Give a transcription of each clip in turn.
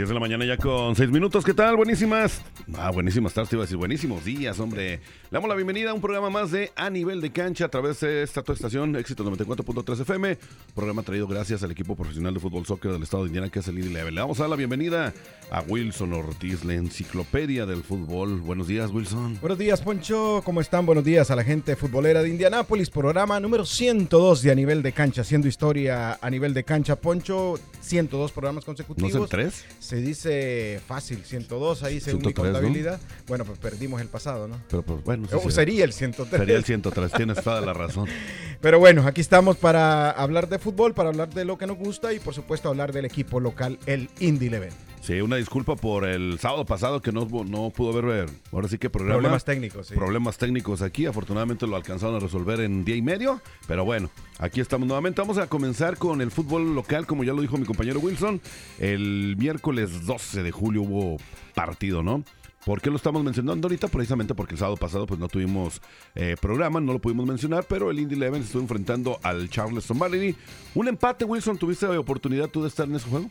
10 de la mañana ya con 6 minutos, ¿qué tal? Buenísimas. Ah, buenísimas tardes, iba a decir buenísimos días, hombre. Le damos la bienvenida a un programa más de A Nivel de Cancha a través de esta tu estación, Éxito 94.3 FM. Programa traído gracias al equipo profesional de fútbol soccer del estado de Indiana, que es el Indy Level. Le vamos a dar la bienvenida a Wilson Ortiz, la enciclopedia del fútbol. Buenos días, Wilson. Buenos días, Poncho. ¿Cómo están? Buenos días a la gente futbolera de Indianápolis. Programa número 102 de A Nivel de Cancha, haciendo historia a nivel de cancha. Poncho, 102 programas consecutivos. ¿No es el 3? Se dice fácil, 102 ahí según 103, mi contabilidad. Bueno, pues perdimos el pasado, ¿no? Pero pues bueno. sí, O sí. sería el 103. Sería el 103, tienes toda la razón. Pero bueno, aquí estamos para hablar de fútbol, para hablar de lo que nos gusta y por supuesto hablar del equipo local, el Indy Leven. Sí, una disculpa por el sábado pasado que no, no pudo haber, ahora sí que programa. Problemas técnicos, sí. Problemas técnicos aquí, afortunadamente lo alcanzaron a resolver en día y medio, pero bueno, aquí estamos nuevamente. Vamos a comenzar con el fútbol local, como ya lo dijo mi compañero Wilson. El miércoles 12 de julio hubo partido, ¿no? ¿Por qué lo estamos mencionando ahorita? Precisamente porque el sábado pasado pues no tuvimos eh, programa, no lo pudimos mencionar, pero el Indy Eleven se estuvo enfrentando al Charleston Valley. Un empate, Wilson, ¿tuviste oportunidad tú de estar en ese juego?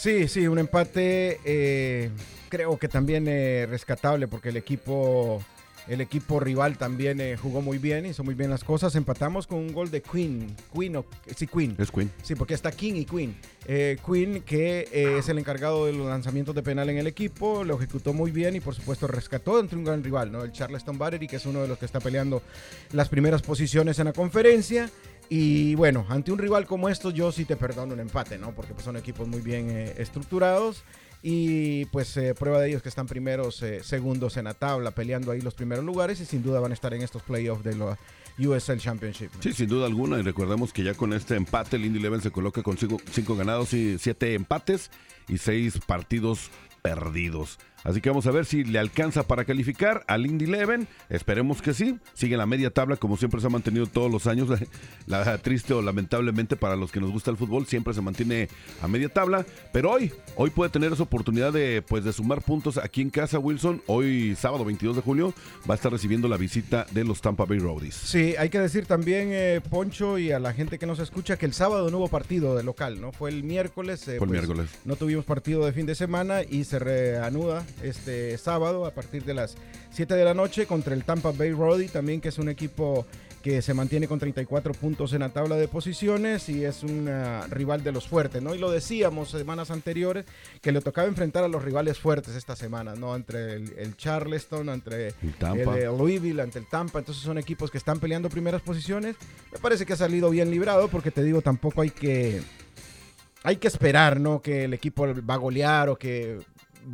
Sí, sí, un empate eh, creo que también eh, rescatable porque el equipo, el equipo rival también eh, jugó muy bien, hizo muy bien las cosas. Empatamos con un gol de Queen, Queen o sí Queen. Es Queen. Sí, porque está King y Queen. Eh, Queen, que eh, es el encargado de los lanzamientos de penal en el equipo, lo ejecutó muy bien y por supuesto rescató entre un gran rival, ¿no? El Charleston Battery, que es uno de los que está peleando las primeras posiciones en la conferencia. Y bueno, ante un rival como estos, yo sí te perdono un empate, ¿no? Porque pues, son equipos muy bien eh, estructurados. Y pues eh, prueba de ellos que están primeros, eh, segundos en la tabla, peleando ahí los primeros lugares y sin duda van a estar en estos playoffs de la USL Championship. Sí, sin duda alguna. Y recordemos que ya con este empate, el Indy Eleven se coloca con cinco, cinco ganados y siete empates y seis partidos perdidos. Así que vamos a ver si le alcanza para calificar al Indy Eleven. Esperemos que sí. Sigue en la media tabla, como siempre se ha mantenido todos los años. La, triste o lamentablemente para los que nos gusta el fútbol, siempre se mantiene a media tabla. Pero hoy, hoy puede tener esa oportunidad de, pues, de sumar puntos aquí en casa, Wilson. Hoy, sábado 22 de julio, va a estar recibiendo la visita de los Tampa Bay Rowdies. Sí, hay que decir también, eh, Poncho, y a la gente que nos escucha, que el sábado no hubo partido de local, ¿no? Fue el miércoles. eh, Fue el pues, miércoles. No tuvimos partido de fin de semana y se reanuda este sábado a partir de las 7 de la noche contra el Tampa Bay Rowdy, también que es un equipo que se mantiene con 34 puntos en la tabla de posiciones y es un ah, rival de los fuertes, ¿no? Y lo decíamos semanas anteriores que le tocaba enfrentar a los rivales fuertes esta semana, ¿no? Entre el, el Charleston, entre El Tampa. el, eh, Louisville, ante el Tampa, entonces son equipos que están peleando primeras posiciones. Me parece que ha salido bien librado porque te digo, tampoco hay que hay que esperar, ¿no? Que el equipo va a golear o que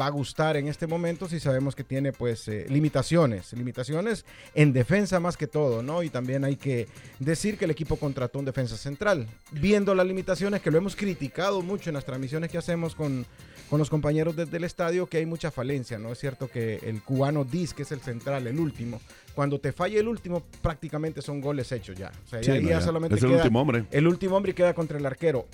va a gustar en este momento si sabemos que tiene pues eh, limitaciones, limitaciones en defensa más que todo, ¿no? Y también hay que decir que el equipo contrató un defensa central, viendo las limitaciones que lo hemos criticado mucho en las transmisiones que hacemos con, con los compañeros desde el estadio, que hay mucha falencia, ¿no? Es cierto que el cubano Diz, que es el central, el último, cuando te falla el último prácticamente son goles hechos ya. O sea, Sí, ahí no, ya ya. solamente Es el queda- último hombre. el último hombre queda contra el arquero.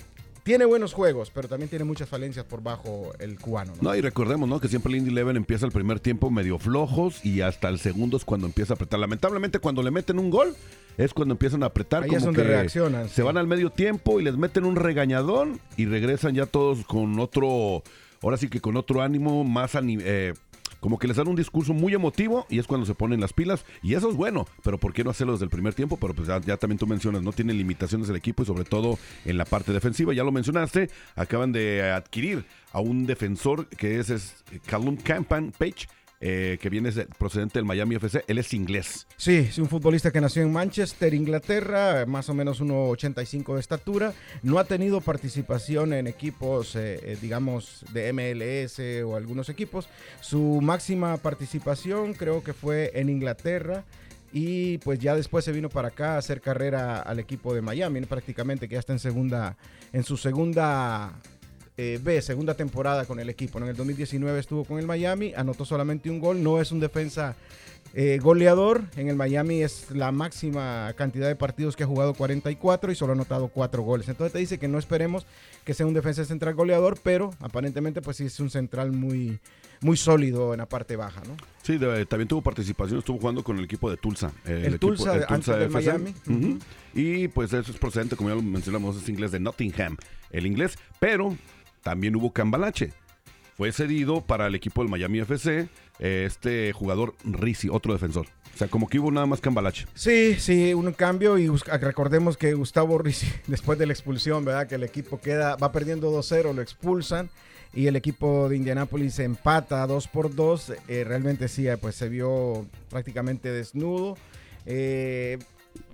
Tiene buenos juegos, pero también tiene muchas falencias por bajo el cubano. ¿no? No, y recordemos, ¿no? Que siempre el Indy Eleven empieza el primer tiempo medio flojos y hasta el segundo es cuando empieza a apretar. Lamentablemente, cuando le meten un gol, es cuando empiezan a apretar. Ahí como es donde que reaccionan, Se sí. van al medio tiempo y les meten un regañadón y regresan ya todos con otro, ahora sí que con otro ánimo, más eh, como que les dan un discurso muy emotivo y es cuando se ponen las pilas. Y eso es bueno, pero ¿por qué no hacerlo desde el primer tiempo? Pero pues ya, también tú mencionas, no tiene limitaciones el equipo y sobre todo en la parte defensiva. Ya lo mencionaste, acaban de adquirir a un defensor que es, es Callum Campan Page. Eh, que viene de- procedente del Miami FC, él es inglés. Sí, es un futbolista que nació en Manchester, Inglaterra, más o menos 1,85 de estatura. No ha tenido participación en equipos, eh, eh, digamos, de MLS o algunos equipos. Su máxima participación creo que fue en Inglaterra. Y pues ya después se vino para acá a hacer carrera al equipo de Miami, prácticamente que ya está en segunda, en su segunda eh, B, segunda temporada con el equipo. ¿no? En el 2019 estuvo con el Miami, anotó solamente un gol, no es un defensa Eh, goleador en el Miami es la máxima cantidad de partidos que ha jugado 44 y solo ha anotado 4 goles. Entonces te dice que no esperemos que sea un defensa central goleador, pero aparentemente pues sí es un central muy, muy sólido en la parte baja, ¿no? Sí, de- también tuvo participación, estuvo jugando con el equipo de Tulsa. eh, El equipo- Tulsa, antes del FC. Miami. Y pues eso es procedente, como ya lo mencionamos, es inglés de Nottingham, el inglés, pero también hubo Cambalache. Fue cedido para el equipo del Miami FC este jugador Rizzi, otro defensor. O sea, como que hubo nada más Cambalache. Sí, sí, un cambio y recordemos que Gustavo Rizzi, después de la expulsión, ¿verdad? Que el equipo queda, va perdiendo 2-0, lo expulsan y el equipo de Indianápolis empata 2 por 2. Eh, realmente sí, eh, pues se vio prácticamente desnudo. Eh,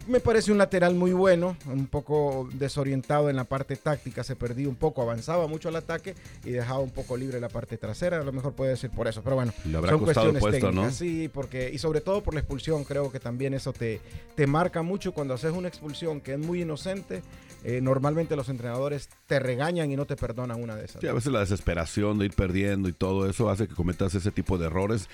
me parece un lateral muy bueno, un poco desorientado en la parte táctica, se perdió un poco, avanzaba mucho al ataque y dejaba un poco libre la parte trasera, a lo mejor puede ser por eso, pero bueno, Le habrá son costado cuestiones puesto, ¿no? técnicas, sí, porque y sobre todo por la expulsión, creo que también eso te, te marca mucho cuando haces una expulsión que es muy inocente, eh, normalmente los entrenadores te regañan y no te perdonan una de esas. Sí, a veces la desesperación de ir perdiendo y todo eso hace que cometas ese tipo de errores,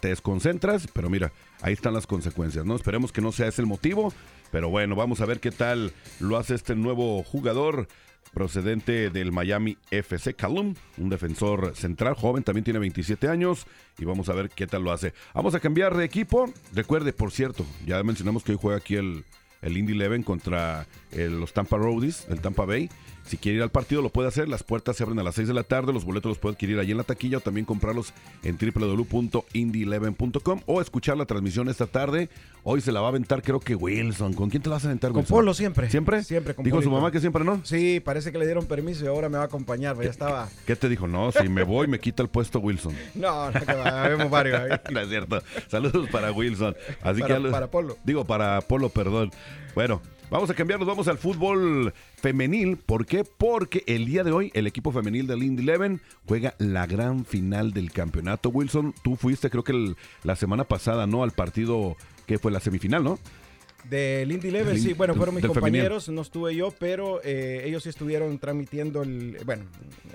te desconcentras, pero mira, ahí están las consecuencias, ¿no? Esperemos que no sea ese el motivo, pero bueno, vamos a ver qué tal lo hace este nuevo jugador procedente del Miami FC Calum, un defensor central joven, también tiene 27 años y vamos a ver qué tal lo hace. Vamos a cambiar de equipo. Recuerde, por cierto, ya mencionamos que hoy juega aquí el, el Indy Eleven contra eh, los Tampa Roadies, el Tampa Bay. Si quiere ir al partido lo puede hacer, las puertas se abren a las 6 de la tarde, los boletos los puede adquirir allí en la taquilla o también comprarlos en www.indy11.com o escuchar la transmisión esta tarde. Hoy se la va a aventar creo que Wilson. ¿Con quién te la vas a aventar Con Wilson? Polo siempre. ¿Siempre? Siempre con Dijo su mamá que siempre no. Sí, parece que le dieron permiso y ahora me va a acompañar, ya estaba... ¿Qué te dijo? No, si me voy me quita el puesto Wilson. No, no, que va, vemos varios ahí. no es cierto. Saludos para Wilson. Así Para- que ya para Polo. Digo, para Polo, perdón. Bueno, vamos a cambiarnos, vamos al fútbol femenil. ¿Por qué? Porque el día de hoy el equipo femenil del Indy Eleven juega la gran final del campeonato. Wilson, tú fuiste creo que el- la semana pasada, ¿no? Al partido que fue la semifinal, ¿no? Del Indy Del sí, bueno, fueron mis femenil. compañeros, no estuve yo, pero eh, ellos sí estuvieron transmitiendo, el, bueno,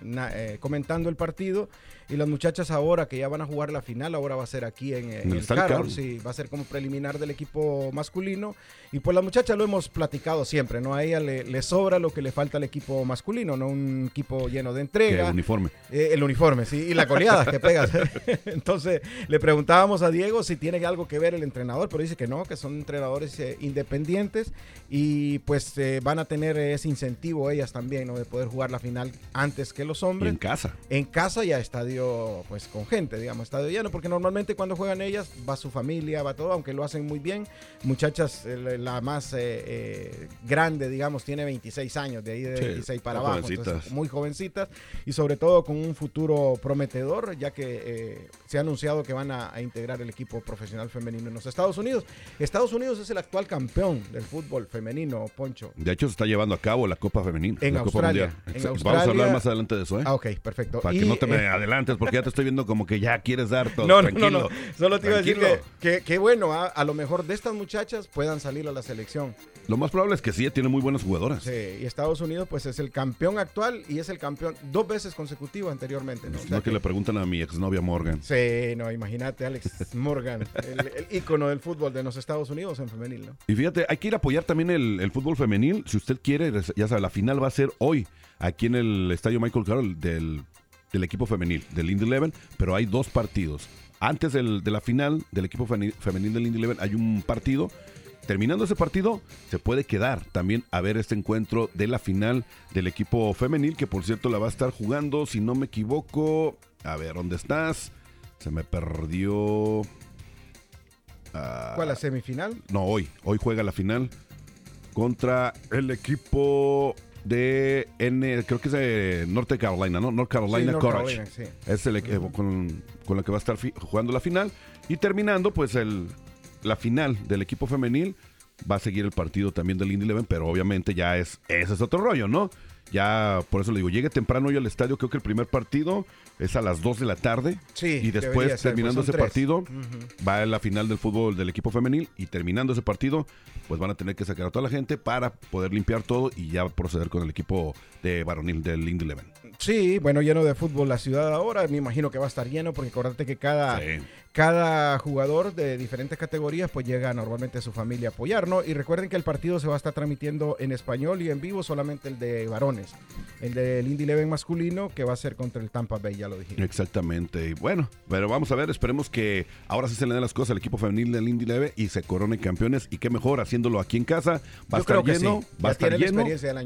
na- eh, comentando el partido. Y las muchachas ahora que ya van a jugar la final, ahora va a ser aquí en, eh, En el el Carroll. sí, va a ser como preliminar del equipo masculino. Y pues las muchachas lo hemos platicado siempre, ¿no? A ella le, le sobra lo que le falta al equipo masculino, ¿no? Un equipo lleno de entrega. uniforme. Eh, el uniforme, sí, y la goleada que pegas. Entonces, le preguntábamos a Diego si tiene algo que ver el entrenador, pero dice que no, que son entrenadores eh, independientes y pues eh, van a tener ese incentivo ellas también, ¿no? De poder jugar la final antes que los Y hombres. en casa. En casa ya estadio, pues con gente, digamos, estadio lleno, porque normalmente cuando juegan ellas va su familia, va todo, aunque lo hacen muy bien. Muchachas, la más eh, eh, grande, digamos, tiene 26 años, de ahí de Sí, 26 para abajo. jovencitas. entonces, muy jovencitas y sobre todo con un futuro prometedor, ya que eh, se ha anunciado que van a, a integrar el equipo profesional femenino en los Estados Unidos. Estados Unidos es el actual campeón del fútbol femenino, Poncho. De hecho, se está llevando a cabo la Copa Femenina. En la Copa Australia. Mundial. En Exacto. Vamos a hablar más adelante de eso, ¿eh? Ah, ok, perfecto. Para Y, que no te me eh, porque ya te estoy viendo como que ya quieres dar todo. No, no, Tranquilo. no, no. Solo te iba a decir que, que, que bueno, a lo mejor de estas muchachas puedan salir a la selección. Lo más probable es que sí, tiene muy buenas jugadoras. Sí, y Estados Unidos pues es el campeón actual y es el campeón dos veces consecutivo anteriormente. ¿no? O No que que- le preguntan a mi exnovia Morgan. Sí, no, imagínate, Alex Morgan, el, el ícono del fútbol de los Estados Unidos en femenil, ¿no? Y fíjate, hay que ir a apoyar también el, el fútbol femenil. Si usted quiere, ya sabe, la final va a ser hoy, aquí en el estadio Michael Carroll del, del equipo femenil, del Indy Eleven, pero hay dos partidos. Antes del- de la final del equipo femenil del Indy Eleven hay un partido. Terminando ese partido, se puede quedar también a ver este encuentro de la final del equipo femenil, que por cierto la va a estar jugando, si no me equivoco. A ver, ¿dónde estás? Se me perdió. Ah, ¿Cuál la semifinal? no, hoy. Hoy juega la final contra el equipo de N, creo que es de Norte Carolina, ¿no? North Carolina Sí, North Courage. Carolina, sí. Es el con, con la que va a estar jugando la final. Y terminando, pues, el, la final del equipo femenil. Va a seguir el partido también del Indy Eleven, pero obviamente ya es, ese es otro rollo, ¿no? Ya, por eso le digo, llegue temprano hoy al estadio, creo que el primer partido es a las 2 de la tarde. Sí, Y después, ser, terminando pues ese tres. partido, va a la final del fútbol del equipo femenil y terminando ese partido, pues van a tener que sacar a toda la gente para poder limpiar todo y ya proceder con el equipo de varonil del Indy Eleven. Sí, bueno, lleno de fútbol la ciudad ahora. Me imagino que va a estar lleno porque acordate que cada, Sí. Cada jugador de diferentes categorías pues llega normalmente a su familia a apoyar, ¿no? Y recuerden que el partido se va a estar transmitiendo en español y en vivo solamente el de varones. El del Indy Leven masculino que va a ser contra el Tampa Bay, ya lo dije. Exactamente. Y bueno, pero vamos a ver, esperemos que ahora sí se le den las cosas al equipo femenil del Indy Leve y se coronen campeones y qué mejor haciéndolo aquí en casa. Va a estar lleno, va a estar lleno.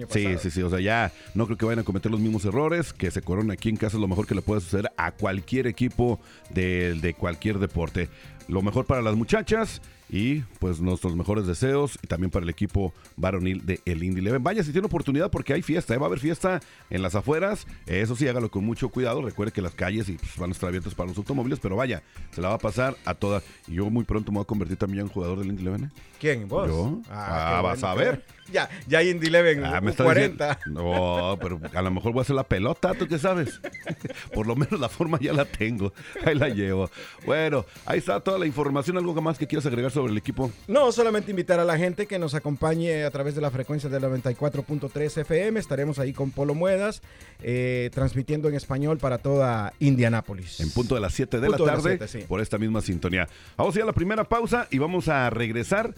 sí, sí, sí, o sea, ya no creo que vayan a cometer los mismos errores, que se corone aquí en casa es lo mejor que le puede suceder a cualquier equipo de, de cualquier deporte. Lo mejor para las muchachas y pues nuestros mejores deseos y también para el equipo varonil de el Indy Leven. Vaya si tiene oportunidad porque hay fiesta, ¿eh? va a haber fiesta en las afueras. Eso sí, hágalo con mucho cuidado. Recuerde que las calles y, pues, van a estar abiertas para los automóviles, pero vaya, se la va a pasar a todas. Y yo muy pronto me voy a convertir también en jugador del Indy Leven. ¿eh? ¿Quién? ¿Vos? Yo. Ah, ah vas a ver. Ya, ya Indy Leven, ah, 40. no, pero a lo mejor voy a hacer la pelota, ¿tú qué sabes? Por lo menos la forma ya la tengo. Ahí la llevo. Bueno, ahí está toda la información. ¿Algo más que quieras agregar sobre el equipo? No, solamente invitar a la gente que nos acompañe a través de la frecuencia del 94.3 FM. Estaremos ahí con Polo Muedas, eh, transmitiendo en español para toda Indianápolis. En punto de las 7 de la tarde, por esta misma sintonía. Vamos a ir a la primera pausa y vamos a regresar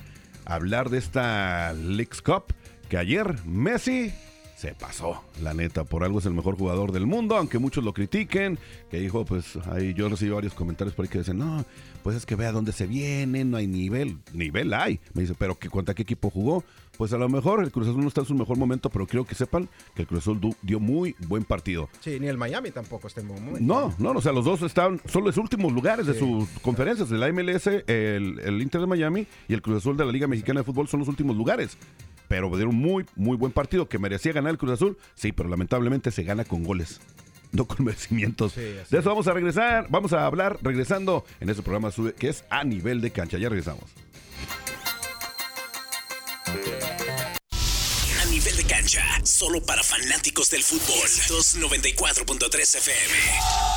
hablar de esta Leagues Cup que ayer Messi se pasó, la neta, por algo es el mejor jugador del mundo, aunque muchos lo critiquen, que dijo, pues ahí yo recibí varios comentarios por ahí que dicen, no, pues es que vea dónde se viene, no hay nivel, nivel hay, me dice, pero que ¿cuánta qué equipo jugó? Pues a lo mejor el Cruz Azul no está en su mejor momento, pero creo que sepan que el Cruz Azul dio muy buen partido. Sí, ni el Miami tampoco está en buen momento. No, no, o sea, los dos están, son los últimos lugares de sus conferencias, el MLS, el, el Inter de Miami y el Cruz Azul de la Liga Mexicana de Fútbol son los últimos lugares pero dieron muy, muy buen partido que merecía ganar el Cruz Azul. Sí, pero lamentablemente se gana con goles. No con merecimientos. de eso vamos a regresar. Vamos a hablar regresando en este programa que es a nivel de cancha. Ya regresamos. A nivel de cancha, solo para fanáticos del fútbol. 294.3 FM.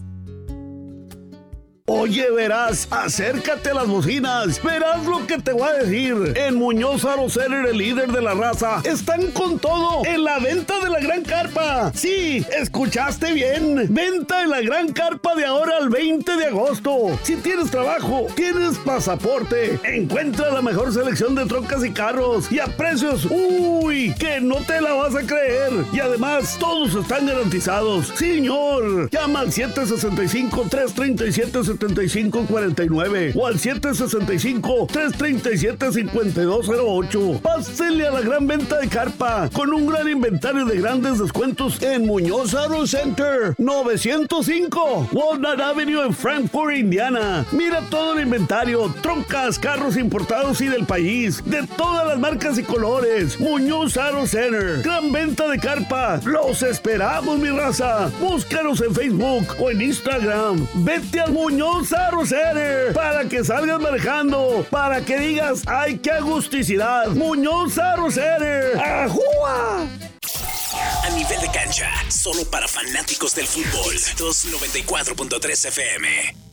Oye, verás, acércate a las bocinas, verás lo que te voy a decir. En Muñoz Arocer, el líder de la raza, están con todo en la venta de la gran carpa. Sí, escuchaste bien. Venta en la gran carpa de ahora al 20 de agosto. Si tienes trabajo, tienes pasaporte, encuentra la mejor selección de trocas y carros y a precios, uy, que no te la vas a creer. Y además, todos están garantizados. Señor, llama al 765 337 7549 o al 765-337-5208. Pásele a la gran venta de carpa con un gran inventario de grandes descuentos en Muñoz Auto Center 905 Walnut Avenue en Frankfurt, Indiana. Mira todo el inventario, troncas, carros importados y del país, de todas las marcas y colores. Muñoz Auto Center, gran venta de carpa. Los esperamos, mi raza. Búscanos en Facebook o en Instagram. Vete al Muñoz Auto Center para que salgas manejando, para que digas, ay, qué agusticidad. Muñoz Auto Center. ¡Ajúa! A nivel de cancha, solo para fanáticos del fútbol. 294.3 FM.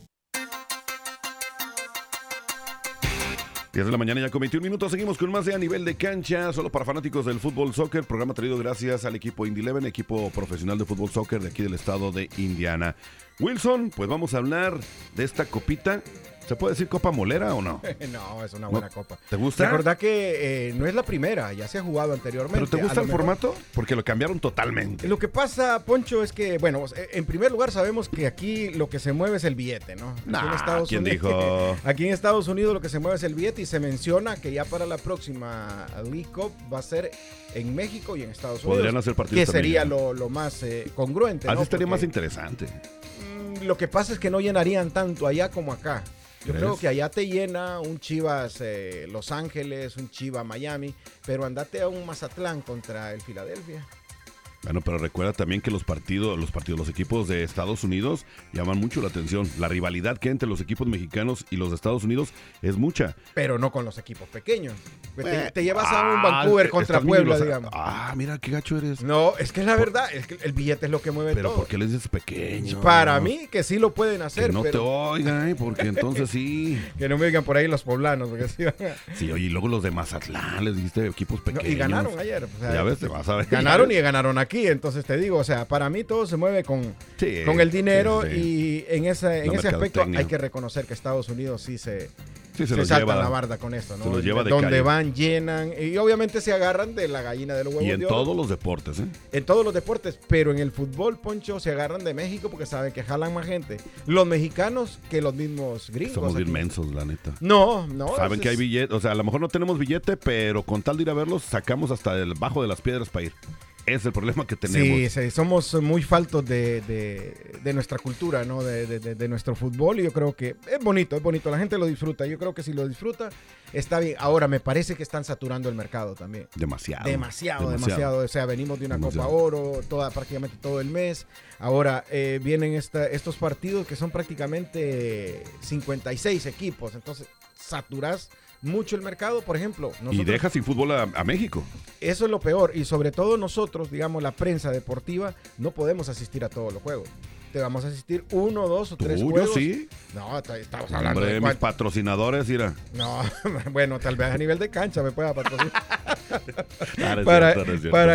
10 de la mañana ya con 21 minutos. Seguimos con más de a nivel de cancha, solo para fanáticos del fútbol soccer. Programa traído gracias al equipo Indy Eleven, equipo profesional de fútbol soccer de aquí del estado de Indiana. Wilson, pues vamos a hablar de esta copita. ¿Se puede decir copa molera o no? no, es una buena No. copa. ¿Te gusta? Recordá que eh, no es la primera, ya se ha jugado anteriormente. ¿Pero te gusta el mejor- formato? Porque lo cambiaron totalmente. Lo que pasa, Poncho, es que, bueno, eh, en primer lugar sabemos que aquí lo que se mueve es el billete, ¿no? Aquí Nah, ¿quién Unidos- dijo? Aquí en Estados Unidos lo que se mueve es el billete y se menciona que ya para la próxima League Cup va a ser en México y en Estados Unidos. Podrían hacer partidos Que también sería lo, lo más eh, congruente, Así ¿no? estaría más interesante. mm, Lo que pasa es que no llenarían tanto allá como acá. Yo ¿Crees? creo que allá te llena un Chivas eh, Los Ángeles, un Chivas Miami, pero andate a un Mazatlán contra el Filadelfia. Bueno, pero recuerda también que los partidos, los partidos, los equipos de Estados Unidos llaman mucho la atención. La rivalidad que hay entre los equipos mexicanos y los de Estados Unidos es mucha. pero no con los equipos pequeños. Te, Eh, te llevas a un ah, Vancouver contra Puebla, digamos. Ah, mira qué gacho eres. No, es que es la verdad, es que el billete es lo que mueve Pero todo. ¿por qué les dices pequeño? Para mí que sí lo pueden Que hacer, no te pero oigan, ¿eh? porque entonces sí. que no me digan por ahí los poblanos, porque sí Sí, oye, y luego los de Mazatlán les dijiste equipos No, pequeños. y ganaron ayer. o sea, Ya ves, te vas a ver. Ganaron y ganaron aquí, entonces te digo, o sea, para mí todo se mueve con, Sí, con el dinero sí, sí. y en, esa, en ese aspecto hay que reconocer que Estados Unidos sí se, se se salta lleva. la barda con esto, ¿no? se los lleva de Donde calle. van, llenan y obviamente se agarran de la gallina de los huevos Y en de oro. todos los deportes, ¿eh? en todos los deportes, pero en el fútbol, Poncho, se agarran de México porque saben que jalan más gente. Los mexicanos que los mismos gringos. Somos bien aquí. mensos, la neta. No, no. Saben que hay billete, o sea, a lo mejor no tenemos billete, pero con tal de ir a verlos, sacamos hasta el bajo de las piedras para ir. Es el problema que tenemos. Sí, sí, somos muy faltos de, de- de nuestra cultura, ¿no? De, de- nuestro fútbol y yo creo que es bonito, es bonito, la gente lo disfruta. Yo creo que si lo disfruta, está bien. Ahora, me parece que están saturando el mercado también. Demasiado. Demasiado, demasiado, O sea, venimos de una Demasiado. Copa Oro, toda, prácticamente todo el mes. Ahora eh, vienen esta- estos partidos que son prácticamente 56 equipos. Entonces, saturas mucho el mercado. Por ejemplo, Y deja sin fútbol a, a México. eso es lo peor. Y sobre todo nosotros, digamos, la prensa deportiva, no podemos asistir a todos los juegos. Te vamos a asistir uno, dos o tres juegos. sí. No, estamos hablando Hombre, de mis patrocinadores, mira. No, bueno, tal vez a nivel de cancha me pueda patrocinar. Es para,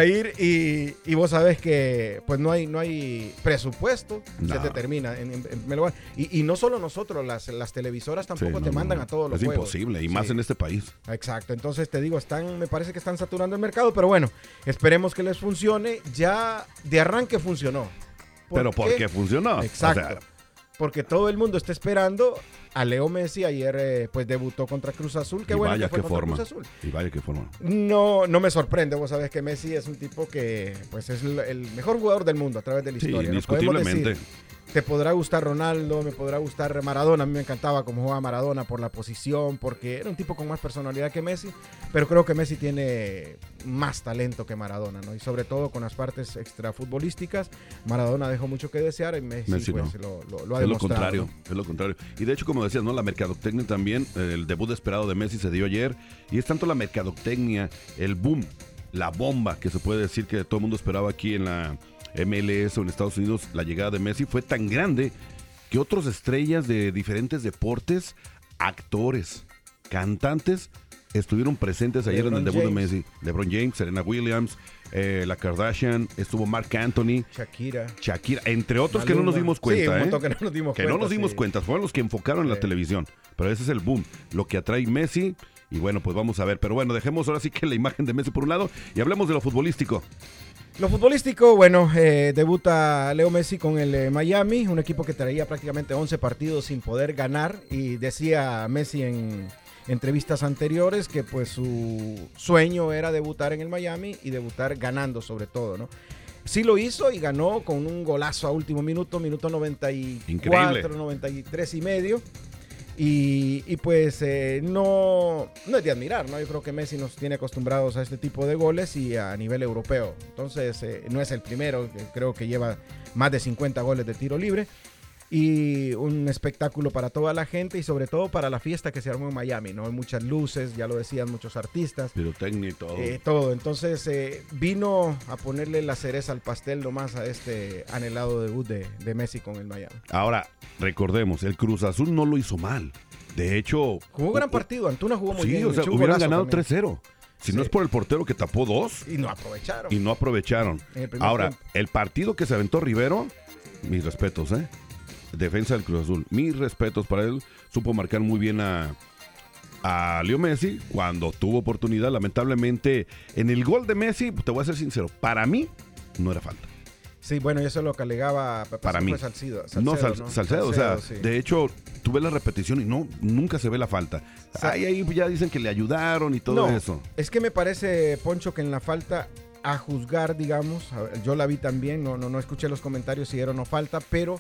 es ir y, y vos sabes que pues no hay no hay presupuesto se te termina en, en- en primer lugar. y, y no solo nosotros las, las televisoras tampoco te no, mandan no. a todos los Es juegos imposible, y más Sí. en este país. exacto entonces te digo están me parece que están saturando el mercado pero bueno esperemos que les funcione ya de arranque funcionó ¿Por Pero qué? porque funcionó. Exacto. O sea, porque todo el mundo está esperando a Leo Messi ayer eh, pues debutó contra Cruz Azul qué y bueno vaya que fue qué contra forma. Cruz Azul Y vaya qué forma. no, no me sorprende. Vos sabés que Messi es un tipo que pues es el, el mejor jugador del mundo a través de la Sí, historia. indiscutiblemente. decir, te podrá gustar Ronaldo, me podrá gustar Maradona. A mí me encantaba cómo jugaba Maradona por la posición, porque era un tipo con más personalidad que Messi. Pero creo que Messi tiene más talento que Maradona, ¿no? Y sobre todo con las partes extrafutbolísticas, Maradona dejó mucho que desear y Messi, Messi pues, no. lo, lo- lo ha Es lo demostrado. contrario, ¿no? es lo contrario. Y de hecho, como decías, ¿no? La mercadotecnia también, el debut esperado de Messi se dio ayer. Y es tanto la mercadotecnia, el boom, la bomba que se puede decir que todo el mundo esperaba aquí en la MLS o en Estados Unidos, la llegada de Messi fue tan grande que otros estrellas de diferentes deportes, actores, cantantes, estuvieron presentes ayer en el debut James. de Messi. LeBron James, Serena Williams, eh, la Kardashian, estuvo Mark Anthony. Shakira. Shakira, entre otros que no nos dimos Sí, cuenta, un ¿eh? que no nos dimos que cuenta. no nos dimos sí. cuenta, fueron los que enfocaron en la Sí. televisión. Pero ese es el boom, lo que atrae Messi. Y bueno, pues vamos a ver. Pero bueno, dejemos ahora sí que la imagen de Messi por un lado y hablemos de lo futbolístico. Lo futbolístico, bueno, eh, debuta Leo Messi con el eh, Miami, un equipo que traía prácticamente 11 partidos sin poder ganar y decía Messi en entrevistas anteriores que pues su sueño era debutar en el Miami y debutar ganando sobre todo, ¿no? Sí lo hizo y ganó con un golazo a último minuto, minuto 94, Increíble. 93 y medio. Y, pues eh, no, no es de admirar, ¿no? Yo creo que Messi nos tiene acostumbrados a este tipo de goles y a nivel europeo. Entonces eh, no es el primero, creo que lleva más de 50 goles de tiro libre. Y un espectáculo para toda la gente y sobre todo para la fiesta que se armó en Miami, ¿no? Hay muchas luces, ya lo decían muchos artistas. Pirotecnia y todo. Eh, todo. Entonces eh, vino a ponerle la cereza al pastel nomás a este anhelado debut de, de Messi con el Miami. Ahora, recordemos, el Cruz Azul no lo hizo mal. De hecho... Jugó gran partido, Antuna jugó muy Sí, bien. o sea, hubieran ganado también. 3-0. Si no Sí. es por el portero que tapó dos Y no aprovecharon. y no aprovecharon. El Ahora, tiempo. el partido que se aventó Rivero, mis respetos, ¿eh? Defensa del Cruz Azul. Mis respetos para él. Supo marcar muy bien a, a Leo Messi cuando tuvo oportunidad. Lamentablemente, en el gol de Messi, te voy a ser sincero, para mí no era falta. Sí, bueno, eso es lo que alegaba Para mí. fue Salcido, no, Salcedo, Sal- Salcedo, o sea, sí. de hecho, tú ves la repetición y no, nunca se ve la falta. Ahí, ahí ya dicen que le ayudaron y todo No, eso. Es que me parece, Poncho, que en la falta a juzgar, digamos, yo la vi también, no, no, no escuché los comentarios si era o no falta, pero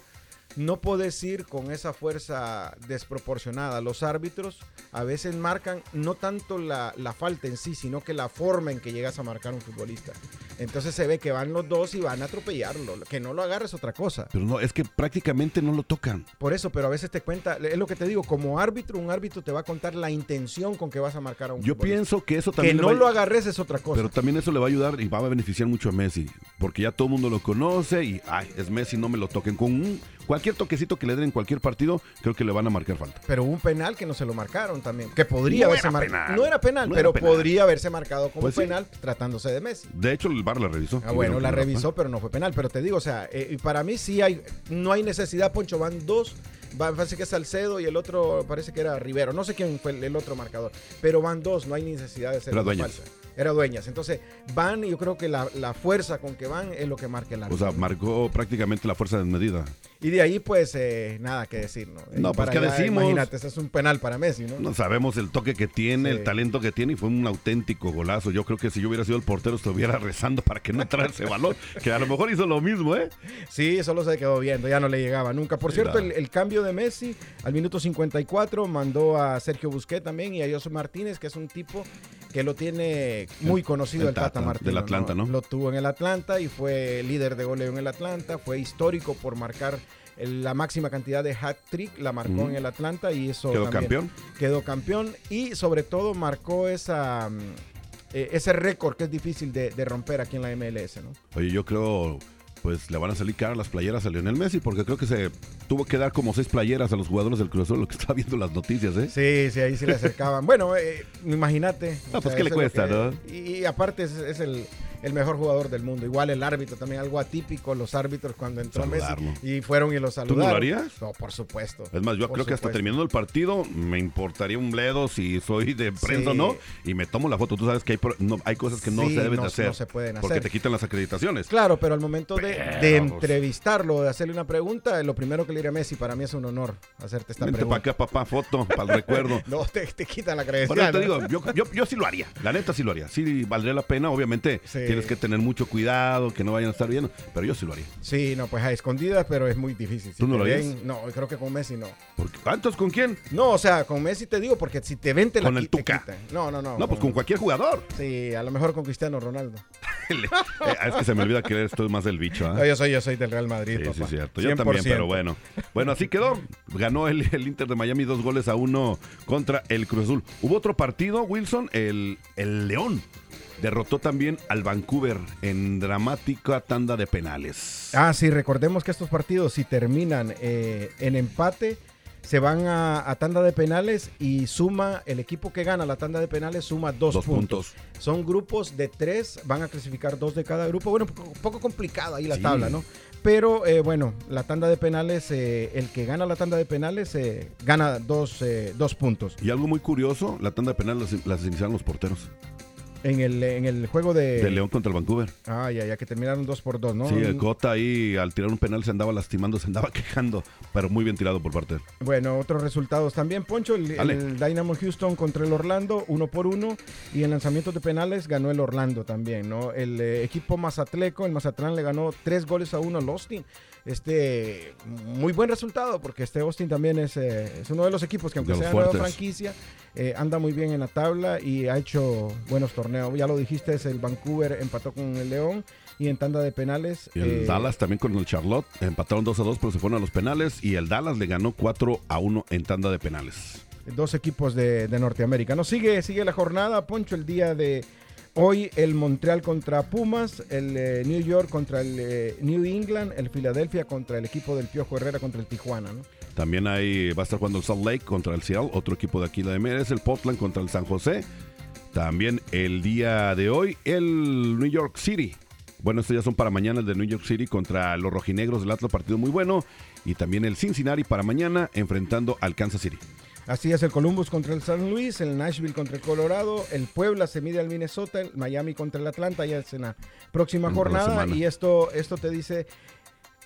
no puedes ir con esa fuerza desproporcionada. Los árbitros a veces marcan no tanto la, la falta en sí, sino que la forma en que llegas a marcar un futbolista. Entonces se ve que van los dos y van a atropellarlo. Que no lo agarres otra cosa. Pero no, es que prácticamente no lo tocan. Por eso, pero a veces te cuenta, es lo que te digo, como árbitro, un árbitro te va a contar la intención con que vas a marcar a un Yo futbolista. pienso que eso que también le no lo agarres es otra cosa. Pero también eso le va a ayudar y va a beneficiar mucho a Messi. Porque ya todo el mundo lo conoce y, ay, es Messi, no me lo toquen. Con un- cualquier toquecito que le den en cualquier partido, creo que le van a marcar falta. Pero hubo un penal que no se lo marcaron también. Que podría No haberse marcado. No era penal, No pero era penal. podría haberse marcado como Pues sí. penal tratándose de Messi. De hecho, el VAR la revisó. Ah, bueno, la revisó, pero no fue penal. Pero te digo, o sea, eh, para mí sí hay, no hay necesidad, Poncho, van dos. Parece que es Salcedo y el otro parece que era Rivero. No sé quién fue el, el otro marcador. Pero van dos, no hay necesidad de Dueñas. falta. Era dueñas. Entonces, van y yo creo que la, la fuerza con que van es lo que marca el O árbitro. sea, marcó prácticamente la fuerza desmedida. Y de ahí, pues, eh, nada que decir, ¿no? No, Y pues, para ¿qué allá, decimos? Imagínate, ese es un penal para Messi, ¿no? No sabemos el toque que tiene, Sí. el talento que tiene y fue un auténtico golazo. Yo creo que si yo hubiera sido el portero estuviera rezando para que no entrara ese balón, que a lo mejor hizo lo mismo, ¿eh? Sí, solo se quedó viendo, ya no le llegaba nunca. Por cierto, el, el cambio de Messi al minuto 54 mandó a Sergio Busquets también y a José Martínez, que es un tipo que lo tiene muy conocido el el, Tata, Tata, Martino. del Atlanta, ¿no? Lo tuvo en el Atlanta y fue líder de goleo en el Atlanta, fue histórico por marcar la máxima cantidad de hat-trick, la marcó en el Atlanta y eso Quedó campeón. quedó campeón y sobre todo marcó esa... mm, eh, ese récord que es difícil de, de romper aquí en la MLS, ¿no? Oye, yo creo, pues le van a salir caras las playeras a Lionel Messi, porque creo que se tuvo que dar como seis playeras a los jugadores del Cruz Azul, lo que estaba viendo las noticias, ¿eh? Sí, sí, ahí sí le acercaban. bueno, eh, imagínate. No, pues, sea, ¿qué le cuesta, que- Y, y aparte es, es el, el mejor jugador del mundo. Igual el árbitro también, algo atípico, los árbitros cuando entró Saludarlo. Messi y fueron y lo ¿Tú saludaron. no lo harías? No, por supuesto. Es más, yo creo que hasta terminando el partido me importaría un bledo si soy de prensa o Sí. no y me tomo la foto. Tú sabes que hay, no, hay cosas que no Sí, se deben no- de hacer no se pueden porque hacer. te quitan las acreditaciones. Claro, pero al momento de, pues. entrevistarlo, de hacerle una pregunta, lo primero que le diré a Messi, para mí es un honor hacerte esta Vente para pregunta. acá, papá, foto, para el recuerdo. No, te, te quitan la credencial. eso te digo, yo, yo, yo sí lo haría. La neta sí lo haría. Sí valdría la pena. Obviamente Sí. Tienes que tener mucho cuidado, que no vayan a estar viendo. Pero yo sí lo haría. Sí, no, pues a escondidas, pero es muy difícil. Si ¿Tú no lo harías? No, creo que con Messi no. ¿Cuántos con quién? No, o sea, con Messi te digo, porque si te ven, te la Con el qui- te Tuca. quitan. No, no, no. No, pues con cualquier jugador. Sí, a lo mejor con Cristiano Ronaldo. Eh, es que se me olvida que esto es más del bicho. ¿ah? No, yo soy, yo soy del Real Madrid, Sí, sí, papá. cierto. Yo también, 100%. pero bueno. Bueno, así quedó. Ganó el, el Inter de Miami dos goles a uno contra el Cruz Azul. Hubo otro partido, Wilson, el, el León. Derrotó también al Vancouver en dramática tanda de penales. Ah, sí, recordemos que estos partidos, si terminan eh, en empate, se van a, a tanda de penales y suma, el equipo que gana la tanda de penales suma dos, Dos puntos. puntos. Son grupos de tres, van a clasificar dos de cada grupo. Bueno, un poco, poco complicado ahí la Sí. tabla, ¿no? Pero eh, bueno, la tanda de penales, eh, el que gana la tanda de penales eh, gana dos, dos puntos. Y algo muy curioso, la tanda de penales las, las iniciaron los porteros. En el, en el juego de... De León contra el Vancouver. Ah, ya, ya que terminaron 2 por 2, ¿no? Sí, el Cota ahí al tirar un penal se andaba lastimando, se andaba quejando, pero muy bien tirado por parte. Bueno, otros resultados también, Poncho, el, el Dynamo Houston contra el Orlando, uno por uno, y en lanzamientos de penales ganó el Orlando también, ¿no? El eh, equipo Mazatleco, el Mazatlán le ganó tres goles a uno al Austin. Este, muy buen resultado, porque este Austin también es, eh, es uno de los equipos que aunque sea nueva fuertes. franquicia, eh, anda muy bien en la tabla y ha hecho buenos torneos. Ya lo dijiste, es el Vancouver empató con el León y en tanda de penales. Y el eh, Dallas también con el Charlotte empataron 2 a 2, pero se fueron a los penales. Y el Dallas le ganó 4 a 1 en tanda de penales. dos equipos de, de Norteamérica. No sigue, sigue la jornada, Poncho, el día de hoy el Montreal contra Pumas, el eh, New York contra el eh, New England, el Philadelphia contra el equipo del Piojo Herrera contra el Tijuana, ¿no? También ahí va a estar jugando el Salt Lake contra el Seattle, otro equipo de aquí de MLS, el Portland contra el San José. También el día de hoy el New York City. Bueno, estos ya son para mañana el de New York City contra los rojinegros del Atlas, partido muy bueno. Y también el Cincinnati para mañana enfrentando al Kansas City. Así es el Columbus contra el San Luis, el Nashville contra el Colorado, el Puebla se mide al Minnesota, el Miami contra el Atlanta, ya es en la próxima En jornada. Y esto, esto te dice,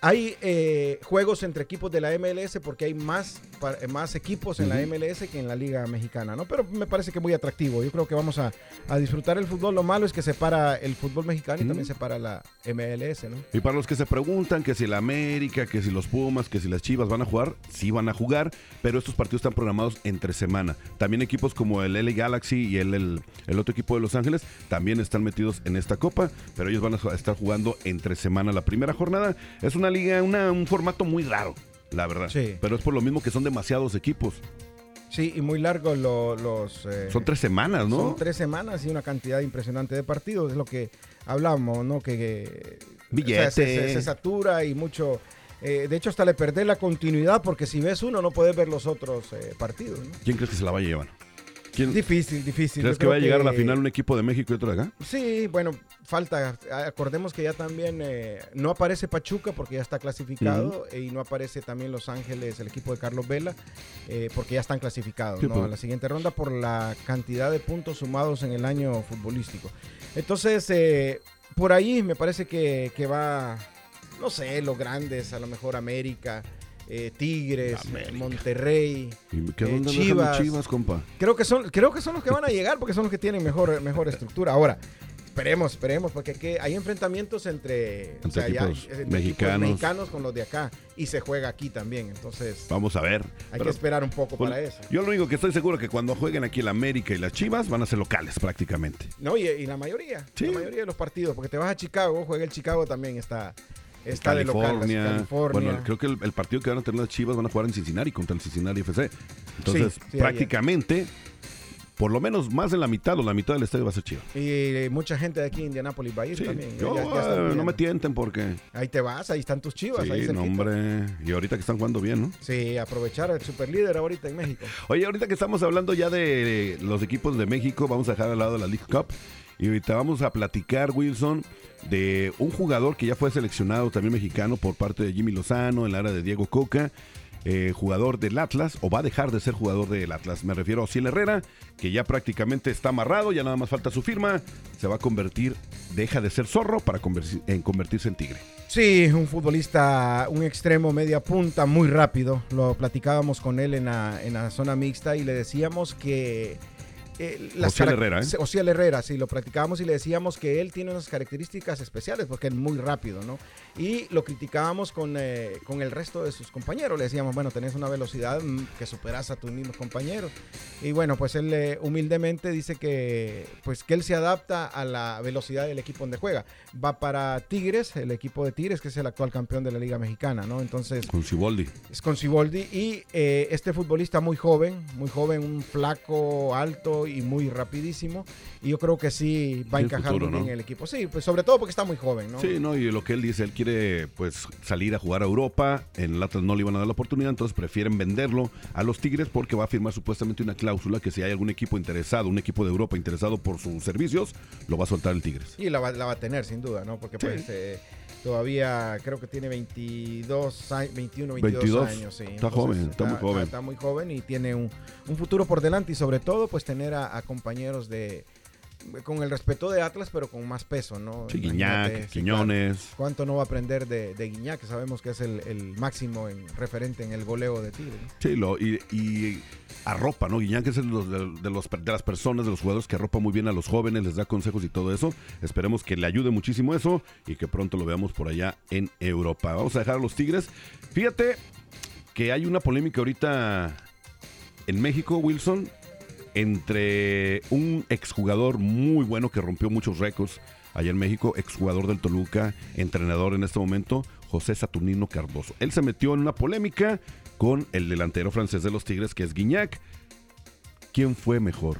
hay eh, juegos entre equipos de la MLS porque hay más, pa- más equipos en la MLS que en la Liga Mexicana, ¿no? Pero me parece que muy atractivo. Yo creo que vamos a, a disfrutar el fútbol. Lo malo es que separa el fútbol mexicano y también separa la MLS, ¿no? Y para los que se preguntan que si el América, que si los Pumas, que si las Chivas van a jugar, sí van a jugar, pero estos partidos están programados entre semana. También equipos como el LA Galaxy y el, el, el otro equipo de Los Ángeles también están metidos en esta copa, pero ellos van a estar jugando entre semana la primera jornada. Es una liga, una- un formato muy raro, la verdad. Sí. Pero es por lo mismo que son demasiados equipos. Sí, y muy largo lo- los... eh, Son tres semanas, ¿no? Son tres semanas y una cantidad impresionante de partidos, es lo que hablamos, ¿no? Que, que Billete. se, se- se satura y mucho... eh, de hecho, hasta le perdés la continuidad porque si ves uno no puedes ver los otros eh, partidos. ¿no? ¿Quién crees que se la va a llevar? ¿Quién Difícil, difícil. crees Yo que va a llegar a la final un equipo de México y otro de acá? Sí, bueno, falta. Acordemos que ya también eh, no aparece Pachuca porque ya está clasificado eh, y no aparece también Los Ángeles, el equipo de Carlos Vela, eh, porque ya están clasificados Sí, ¿no? pues. a la siguiente ronda por la cantidad de puntos sumados en el año futbolístico. Entonces, eh, por ahí me parece que, que va, no sé, los grandes, a lo mejor América. Eh, Tigres, América. Monterrey, ¿Y qué Eh, dónde dejan los Chivas. Chivas, compa? Creo que son, creo que son los que van a llegar porque son los que tienen mejor, mejor estructura. Ahora, esperemos, esperemos, porque aquí hay enfrentamientos entre, o Entre sea, ya- equipos entre mexicanos. mexicanos con los de acá y se juega aquí también. Entonces, Vamos a ver. hay Pero- que esperar un poco Bueno, para eso. Yo lo único que estoy seguro que cuando jueguen aquí el América y las Chivas van a ser locales prácticamente. No, y, y la mayoría, Sí. la mayoría de los partidos, porque te vas a Chicago, juega el Chicago también está, está de local. California. California. Bueno, creo que el, el partido que van a tener las Chivas van a jugar en Cincinnati contra el Cincinnati FC. Entonces, Sí, sí, prácticamente, por lo menos más de la mitad o la mitad del estadio va a ser Chivas. Y mucha gente de aquí en Indianápolis va a ir Sí, también. yo, Ya- ya están eh, no viendo. me tienten porque... Ahí te vas, ahí están tus chivas. ahí Sí, no, cerquita. hombre. Y ahorita que están jugando bien, ¿no? Sí, aprovechar el superlíder ahorita en México. Oye, ahorita que estamos hablando ya de los equipos de México, vamos a dejar al lado la League Cup. Y ahorita vamos a platicar, Wilson, de un jugador que ya fue seleccionado también mexicano por parte de Jimmy Lozano en la área de Diego Coca. eh, jugador del Atlas, o va a dejar de ser jugador del Atlas. Me refiero a Ociel Herrera, que ya prácticamente está amarrado, ya nada más falta su firma. Se va a convertir, deja de ser zorro para en convertirse en tigre. Sí, un futbolista, un extremo media punta, muy rápido. Lo platicábamos con él en la, en la zona mixta y le decíamos que... eh, Ociel carac- Herrera, ¿eh? Ociel Herrera, sí, lo platicábamos y le decíamos que él tiene unas características especiales porque es muy rápido, ¿no? Y lo criticábamos con, eh, con el resto de sus compañeros. Le decíamos, bueno, tenés una velocidad mm, que superas a tus mismos compañeros. Y bueno, pues él eh, humildemente dice que, pues, que él se adapta a la velocidad del equipo donde juega. Va para Tigres, el equipo de Tigres, que es el actual campeón de la Liga Mexicana, ¿no? Entonces, Con Siboldi. es con Siboldi y eh, este futbolista muy joven, muy joven, un flaco, alto y muy rapidísimo. Y yo creo que sí va a encajar futuro, en el equipo. Sí, pues sobre todo porque está muy joven, ¿no? Sí, no, y lo que él dice, él quiere pues salir a jugar a Europa, en el Atlas no le iban a dar la oportunidad, entonces prefieren venderlo a los Tigres porque va a firmar supuestamente una cláusula que si hay algún equipo interesado, un equipo de Europa interesado por sus servicios, lo va a soltar el Tigres. Y la va, la va a tener, sin duda, ¿no? Porque Sí. pues eh, todavía creo que tiene 22, años, 21, 22 22. años. Sí. Está joven, está muy joven. Está, muy joven y tiene un, un futuro por delante y sobre todo pues tener a, a compañeros de, con el respeto de Atlas, pero con más peso, ¿no? Sí, Guiñac, sí, Quiñones. claro. ¿Cuánto no va a aprender de, de Guiñac? Sabemos que es el, el máximo en, referente en el goleo de Tigre. ¿no? Sí, lo, y, y arropa, ¿no? Guiñac es de, los- de- de los, de las personas, de los jugadores que arropa muy bien a los jóvenes, les da consejos y todo eso. Esperemos que le ayude muchísimo eso y que pronto lo veamos por allá en Europa. Vamos a dejar a los Tigres. Fíjate que hay una polémica ahorita en México, Wilson, entre un exjugador muy bueno que rompió muchos récords allá en México, exjugador del Toluca, entrenador en este momento, José Saturnino Cardoso. Él se metió en una polémica con el delantero francés de los Tigres, que es Guiñac. ¿Quién fue mejor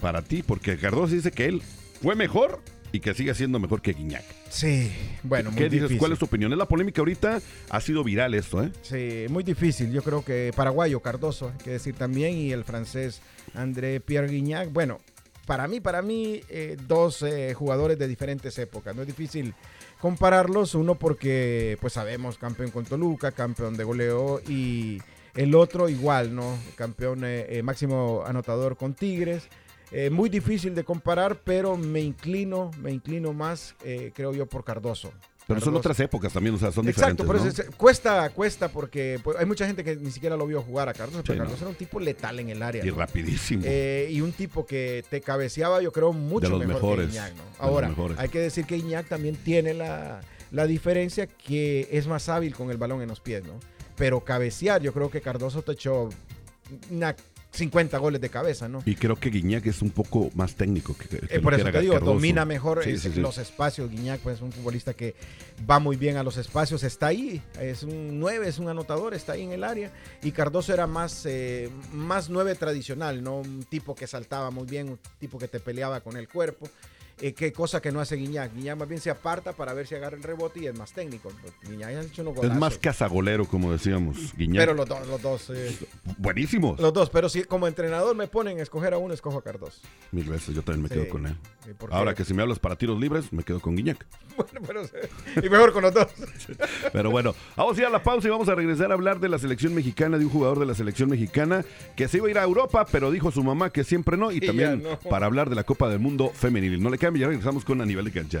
para ti? Porque Cardoso dice que él fue mejor y que sigue siendo mejor que Guiñac. Sí, bueno, muy ¿Qué dices? difícil. ¿Cuál es tu opinión? Es la polémica ahorita, ha sido viral esto, ¿eh? Sí, muy difícil. Yo creo que paraguayo, Cardoso, hay que decir también, y el francés André Pierre Guignac. Bueno, para mí, para mí, eh, dos eh, jugadores de diferentes épocas. No es difícil compararlos. Uno porque, pues sabemos, campeón con Toluca, campeón de goleo, y el otro igual, ¿no? Campeón eh, eh, máximo anotador con Tigres. Eh, muy difícil de comparar, pero me inclino, me inclino más, eh, creo yo, por Cardoso. Pero son otras épocas también, o sea, son Exacto, diferentes. eso es- cuesta, cuesta porque pues, hay mucha gente que ni siquiera lo vio jugar a Cardoso, pero Sí, no. Cardoso era un tipo letal en el área. Y ¿no? rapidísimo. Eh, y un tipo que te cabeceaba, yo creo, mucho De los mejor mejores, que los Ahora, mejores. hay que decir que Iñak también tiene la, la diferencia que es más hábil con el balón en los pies, ¿no? Pero cabecear, yo creo que Cardoso te echó una 50 goles de cabeza, ¿no? Y creo que Guiñac es un poco más técnico que, que Eh, por que eso te digo, Cardoso. domina mejor Sí, es- sí, sí. los espacios. Guiñac pues, es un futbolista que va muy bien a los espacios, está ahí, es un 9, es un anotador, está ahí en el área. Y Cardoso era más, eh, más 9 tradicional, ¿no? Un tipo que saltaba muy bien, un tipo que te peleaba con el cuerpo. Eh, qué cosa que no hace Guiñac. Guiñac más bien se aparta para ver si agarra el rebote y es más técnico. Guiñac ha hecho unos Es golazos. más cazagolero, como decíamos. Guiñac. Pero los dos, los dos. eh, Buenísimos. los dos, pero si como entrenador me ponen a escoger a uno, escojo a Cardoso. Mil veces, yo también me Sí. quedo con él. Ahora que si me hablas para tiros libres, me quedo con Guiñac. Bueno, pero, y mejor con los dos. Pero bueno, vamos a ir a la pausa y vamos a regresar a hablar de la selección mexicana, de un jugador de la selección mexicana que se iba a ir a Europa, pero dijo su mamá que siempre no. Y Y también no. para hablar de la Copa del Mundo femenil. No le cambie, ya regresamos con a nivel de cancha.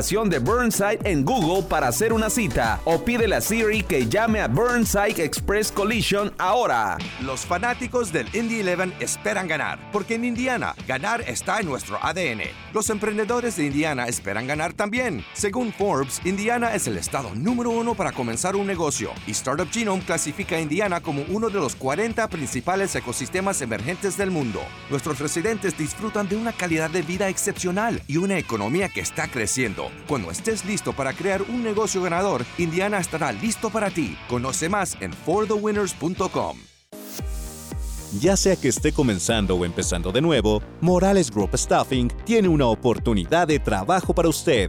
de Burnside en Google para hacer una cita o pídele a Siri que llame a Burnside Express Collision ahora. Los fanáticos del Indy 11 esperan ganar, porque en Indiana ganar está en nuestro ADN. Los emprendedores de Indiana esperan ganar también. Según Forbes, Indiana es el estado número uno para comenzar un negocio y Startup Genome clasifica a Indiana como uno de los 40 principales ecosistemas emergentes del mundo. Nuestros residentes disfrutan de una calidad de vida excepcional y una economía que está creciendo. Cuando estés listo para crear un negocio ganador, Indiana estará listo para ti. Conoce más en forthewinners.com. Ya sea que esté comenzando o empezando de nuevo, Morales Group Staffing tiene una oportunidad de trabajo para usted.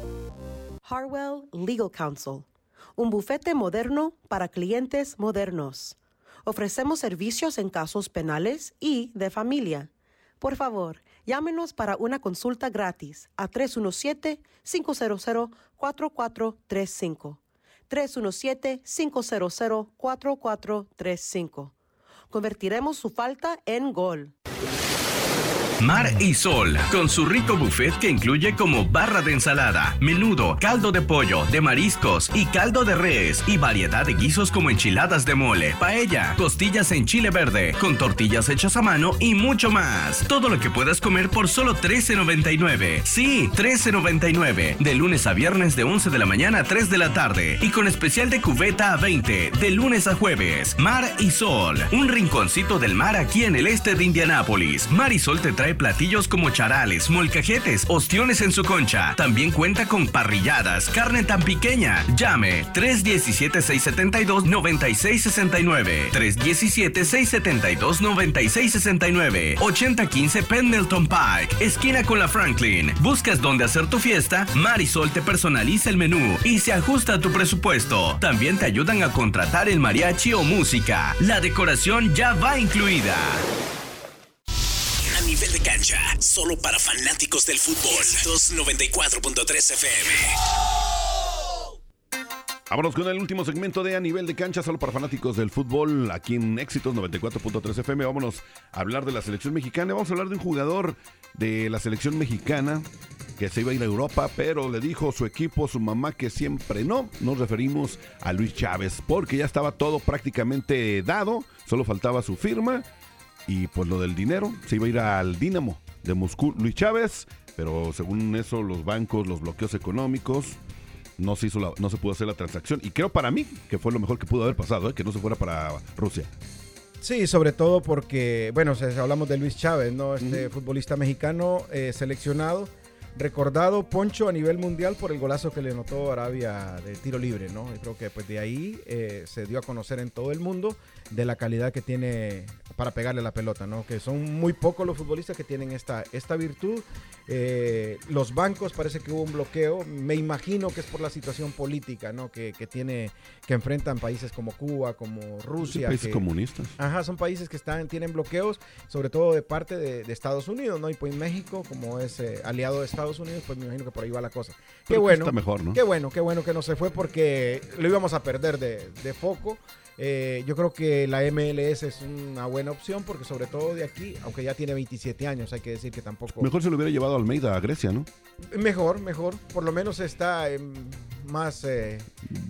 Harwell Legal Counsel, un bufete moderno para clientes modernos. Ofrecemos servicios en casos penales y de familia. Por favor, llámenos para una consulta gratis a 317-500-4435. 317-500-4435. Convertiremos su falta en gol. Mar y Sol, con su rico buffet que incluye como barra de ensalada, menudo, caldo de pollo, de mariscos y caldo de res y variedad de guisos como enchiladas de mole, paella, costillas en chile verde, con tortillas hechas a mano y mucho más. Todo lo que puedas comer por solo $13.99. Sí, $13.99. De lunes a viernes de 11 de la mañana a 3 de la tarde. Y con especial de cubeta a 20, de lunes a jueves. Mar y Sol, un rinconcito del mar aquí en el este de Indianápolis. Mar y Sol te trae platillos como charales, molcajetes, ostiones en su concha. También cuenta con parrilladas, carne tan pequeña. Llame 317-672-9669. 317-672-9669. 8015 Pendleton Pike, esquina con la Franklin. ¿Buscas dónde hacer tu fiesta? Marisol te personaliza el menú y se ajusta a tu presupuesto. También te ayudan a contratar el mariachi o música. La decoración ya va incluida. A nivel de cancha, solo para fanáticos del fútbol. 294.3 FM. Vámonos con el último segmento de A Nivel de Cancha, solo para fanáticos del fútbol, aquí en Éxitos 94.3 FM. Vámonos a hablar de la selección mexicana. Vamos a hablar de un jugador de la selección mexicana que se iba a ir a Europa, pero le dijo su equipo, su mamá, que siempre no. Nos referimos a Luis Chávez, porque ya estaba todo prácticamente dado, solo faltaba su firma y pues lo del dinero, se iba a ir al Dinamo de Moscú Luis Chávez, pero según eso los bancos, los bloqueos económicos, no se, hizo la- no se pudo hacer la transacción. Y creo para mí que fue lo mejor que pudo haber pasado, ¿eh? que no se fuera para Rusia. Sí, sobre todo porque, bueno, hablamos de Luis Chávez, ¿no? Este futbolista mexicano eh, seleccionado, recordado Poncho a nivel mundial por el golazo que le notó Arabia de tiro libre, ¿no? Y creo que pues de ahí eh, se dio a conocer en todo el mundo de la calidad que tiene para pegarle la pelota, ¿no? Que son muy pocos los futbolistas que tienen esta, esta virtud. Eh, los bancos parece que hubo un bloqueo. Me imagino que es por la situación política, ¿no? Que, que tiene, que enfrentan países como Cuba, como Rusia. países que- comunistas. Ajá, son países que están, tienen bloqueos, sobre todo de parte de, de Estados Unidos, ¿no? Y pues México, como es eh, aliado de Estados Unidos, pues me imagino que por ahí va la cosa. Qué Pero que bueno. está mejor, ¿no? Qué bueno, qué bueno que no se fue porque lo íbamos a perder de, de foco. Eh, yo creo que la MLS es una buena opción porque sobre todo de aquí, aunque ya tiene 27 años, hay que decir que tampoco... Mejor se lo hubiera llevado a Almeida a Grecia, ¿no? Mejor, mejor. Por lo menos está em, más... eh,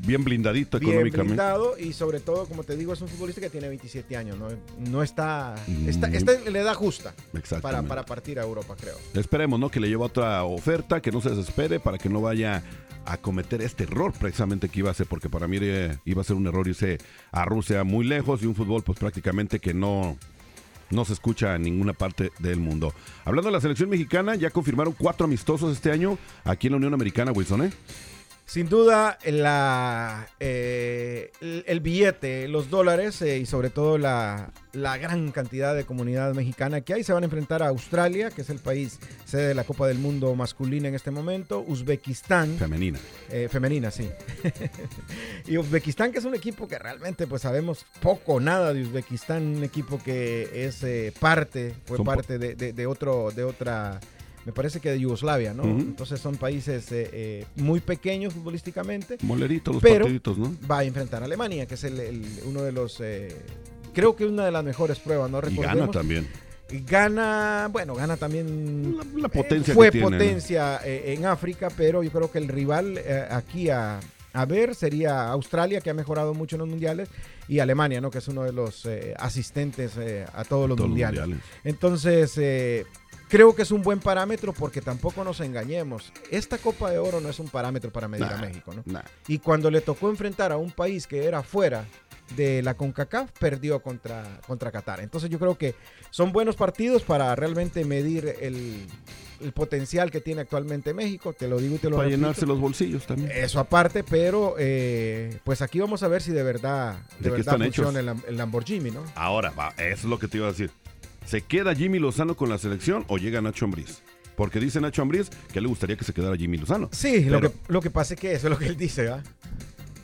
Bien blindadito bien económicamente. blindado y sobre todo, como te digo, es un futbolista que tiene 27 años, no, no está, está, Mm. está en la edad justa para partir a Europa, creo. Esperemos, ¿no? Que le lleve otra oferta, que no se desespere para que no vaya a cometer este error precisamente que iba a hacer, porque para mí eh, iba a ser un error irse a Rusia muy lejos y un fútbol pues prácticamente que no, no se escucha en ninguna parte del mundo. Hablando de la selección mexicana, ya confirmaron cuatro amistosos este año aquí en la Unión Americana, Wilson, ¿eh? Sin duda, la, eh, el, el billete, los dólares eh, y sobre todo la, la gran cantidad de comunidad mexicana que hay se van a enfrentar a Australia, que es el país sede de la Copa del Mundo masculina en este momento, Uzbekistán. Femenina. Eh, femenina, sí. y Uzbekistán, que es un equipo que realmente pues sabemos poco o nada de Uzbekistán, un equipo que es eh, parte, fue Son parte de, de- de otro, de otra, me parece que de Yugoslavia, ¿no? Entonces son países eh, eh, muy pequeños futbolísticamente. Moleritos los pero partiditos, ¿no? Va a enfrentar a Alemania, que es el, el- uno de los, eh, creo que una de las mejores pruebas, ¿no? Y gana también. Gana, bueno, gana también. La potencia fue que tiene, potencia en África, pero yo creo que el rival aquí a, a ver sería Australia, que ha mejorado mucho en los mundiales, y Alemania, ¿no? Que es uno de los eh, asistentes eh, a todos los Todos los mundiales. mundiales. Entonces, eh, creo que es un buen parámetro porque tampoco nos engañemos. Esta Copa de Oro no es un parámetro para medir a México, ¿no? nah. Y cuando le tocó enfrentar a un país que era fuera de la CONCACAF, perdió contra, contra Qatar. Entonces yo creo que son buenos partidos para realmente medir el, el potencial que tiene actualmente México. Te lo digo y te lo Para repito. llenarse los bolsillos también. Eso aparte, pero eh, pues aquí vamos a ver si de verdad, de ¿De verdad funciona el, el Lamborghini, ¿no? Ahora, va, eso es lo que te iba a decir. ¿Se queda Jimmy Lozano con la selección o llega Nacho Ambriz? Porque dice Nacho Ambriz que le gustaría que se quedara Jimmy Lozano. Sí, lo, que, lo que pasa es que eso es lo que él dice.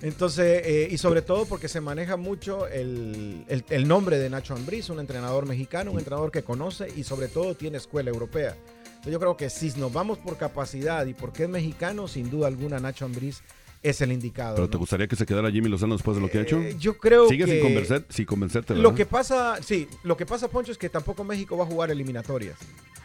Entonces, eh, y sobre todo porque se maneja mucho el, el- el nombre de Nacho Ambriz, un entrenador mexicano, un entrenador que conoce y sobre todo tiene escuela europea. Entonces, yo creo que si nos vamos por capacidad y porque es mexicano, sin duda alguna Nacho Ambriz es el indicado. ¿Pero ¿no? te gustaría que se quedara Jimmy Lozano después de lo que ha hecho? Eh, yo creo Sigue que sin, convencer, sin convencerte, Lo que pasa, sí, lo que pasa, Poncho, es que tampoco México va a jugar eliminatorias.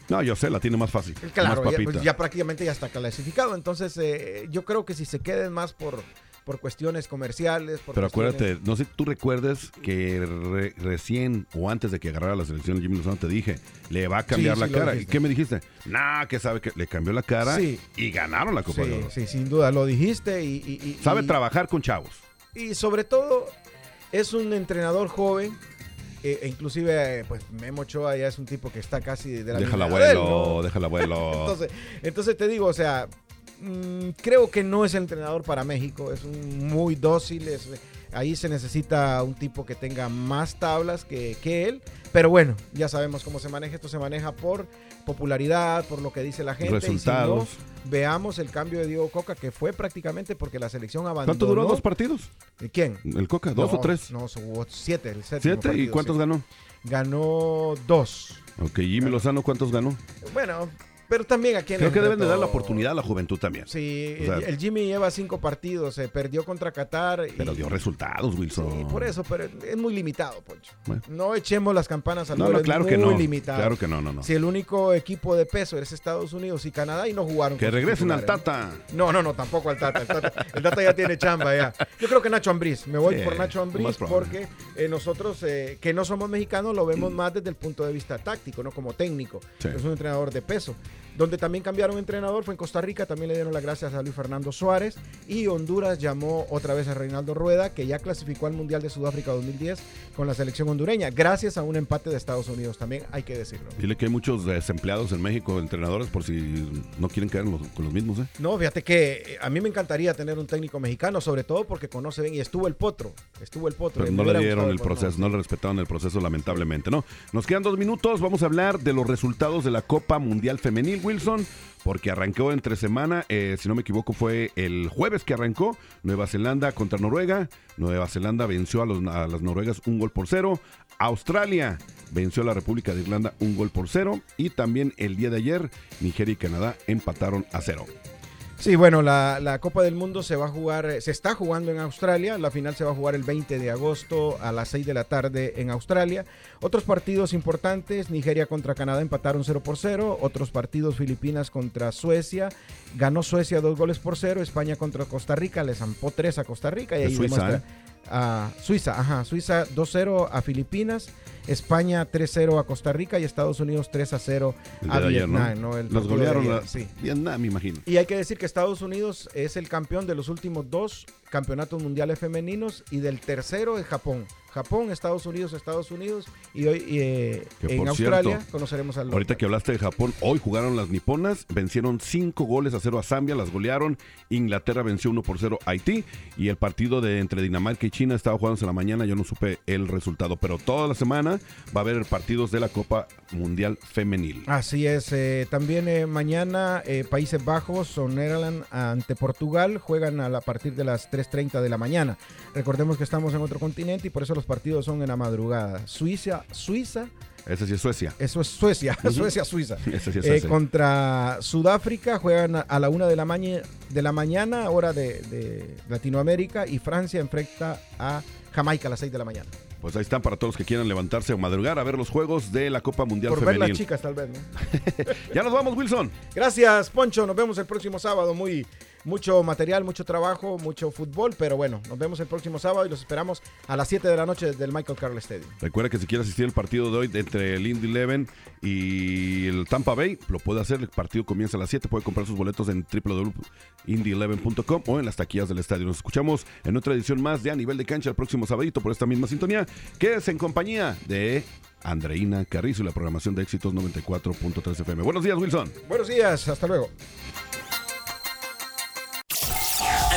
No, yo sé, la tiene más fácil. Claro, más ya, pues, ya prácticamente ya está clasificado. Entonces, eh, yo creo que si se queden más por, por cuestiones comerciales. Por Pero cuestiones- acuérdate, no sé si tú recuerdes que re- recién o antes de que agarrara la selección Jimmy Lozano te dije, le va a cambiar Sí, la sí, cara. ¿Y qué me dijiste? Nah, que sabe que le cambió la cara Sí. y ganaron la Copa de Oro. sí, sin duda, lo dijiste y... y- y- Sabe y- trabajar con chavos. Y sobre todo, es un entrenador joven. eh, inclusive, eh, pues Memo Ochoa ya es un tipo que está casi de la Deja el de él, abuelo, ¿no? deja el abuelo. entonces, entonces te digo, o sea, mm, creo que no es el entrenador para México. Es un muy dócil. es- ahí se necesita un tipo que tenga más tablas que, que él. Pero bueno, ya sabemos cómo se maneja. Esto se maneja por popularidad, por lo que dice la gente. Resultados. Y si no, veamos el cambio de Diego Coca, que fue prácticamente porque la selección abandonó. ¿Cuánto duró dos partidos? ¿Y quién? ¿El Coca? ¿Dos No, o tres? No, hubo siete. El ¿Siete? ¿Y partido, cuántos sí. ganó? Ganó dos. Ok, Jimmy Lozano, ¿cuántos ganó? Bueno, pero también aquí en Creo el que deben de dar la oportunidad a la juventud también. Sí, O sea, el, el Jimmy lleva cinco partidos, se perdió contra Qatar. Y, Pero dio resultados, Wilson. y por eso, pero es muy limitado, Poncho. Bueno. No echemos las campanas al No, no, es claro que muy no. limitado. Claro que no, no, no. Si el único equipo de peso es Estados Unidos y Canadá y no jugaron. Que regresen al Tata. ¿no? No, no, tampoco al Tata. El Tata, el Tata ya tiene chamba ya. Yo creo que Nacho Ambriz. Me voy Sí, por Nacho Ambriz porque eh, nosotros, eh, que no somos mexicanos, lo vemos más desde el punto de vista táctico, no como técnico. Sí. Es un entrenador de peso. Donde también cambiaron entrenador fue en Costa Rica, también le dieron las gracias a Luis Fernando Suárez. Y Honduras llamó otra vez a Reinaldo Rueda, que ya clasificó al Mundial de Sudáfrica 2010 con la selección hondureña, gracias a un empate de Estados Unidos también, hay que decirlo. Dile que hay muchos desempleados en México, entrenadores, por si no quieren quedar los- con los mismos, ¿eh? No, fíjate que eh, a mí me encantaría tener un técnico mexicano, sobre todo porque conoce bien y estuvo el potro, estuvo el potro. Pero no le dieron el proceso, no le respetaron el proceso, lamentablemente, ¿no? Nos quedan dos minutos, vamos a hablar de los resultados de la Copa Mundial Femenil, Wilson, porque arrancó entre semana, eh, si no me equivoco, fue el jueves que arrancó, Nueva Zelanda contra Noruega, Nueva Zelanda venció a, las noruegas un gol por cero, Australia venció a la República de Irlanda un gol por cero, y también el día de ayer, Nigeria y Canadá empataron a cero. Sí, bueno, la, la Copa del Mundo se va a jugar, eh, se está jugando en Australia. La final se va a jugar el 20 de agosto a las 6 de la tarde en Australia. Otros partidos importantes, Nigeria contra Canadá empataron 0 por 0. Otros partidos, Filipinas contra Suecia. Ganó Suecia dos goles por 0. España contra Costa Rica, le zampó 3 a Costa Rica. Y ahí Suiza, demuestra- ¿eh? A Suiza, ajá, Suiza 2-0 a Filipinas, España 3-0 a Costa Rica y Estados Unidos 3-0 El a de ayer, ¿no? Vietnam. ¿no? El Los golearon ayer, la- sí. Vietnam, me imagino. Y hay que decir que Estados Unidos es el campeón de los últimos dos campeonatos mundiales femeninos y del tercero es Japón. Japón, Estados Unidos, Estados Unidos y hoy eh, en Australia cierto, conoceremos al Ahorita que hablaste de Japón, hoy jugaron las niponas, vencieron 5 goles a 0 a Zambia, las golearon. Inglaterra venció 1 por 0 a Haití. Y el partido de entre Dinamarca y China estaba jugándose en la mañana, yo no supe el resultado. Pero toda la semana va a haber partidos de la Copa Mundial Femenil. Así es, eh, también eh, mañana eh, Países Bajos o Netherlands ante Portugal juegan a, la- a partir de las 3.30 de la mañana. Recordemos que estamos en otro continente y por eso los partidos son en la madrugada. Suiza, Suiza, Ese sí es Suecia. eso es Suecia. Suecia, Suiza. Ese sí es Eh, Suecia. contra Sudáfrica juegan a, la una de la, maña- de la mañana, hora de, de Latinoamérica, y Francia enfrenta a Jamaica a las 6 de la mañana. Pues ahí están para todos los que quieran levantarse o madrugar a ver los juegos de la Copa Mundial Por ver las chicas, tal vez, ¿no? ya nos vamos, Wilson. Gracias, Poncho. Nos vemos el próximo sábado. Muy, mucho material, mucho trabajo, mucho fútbol. Pero bueno, nos vemos el próximo sábado y los esperamos a las 7 de la noche del Michael Carroll Stadium. Recuerda que si quiere asistir al partido de hoy entre el Indy Eleven y el Tampa Bay, lo puede hacer. El partido comienza a las 7. Puede comprar sus boletos en www.indy11.com o en las taquillas del estadio. Nos escuchamos en otra edición más de A Nivel de Cancha el próximo sabadito por esta misma sintonía. Quédese en compañía de Andreina Carrizo y la programación de éxitos 94.3 FM. Buenos días, Wilson. Buenos días, hasta luego.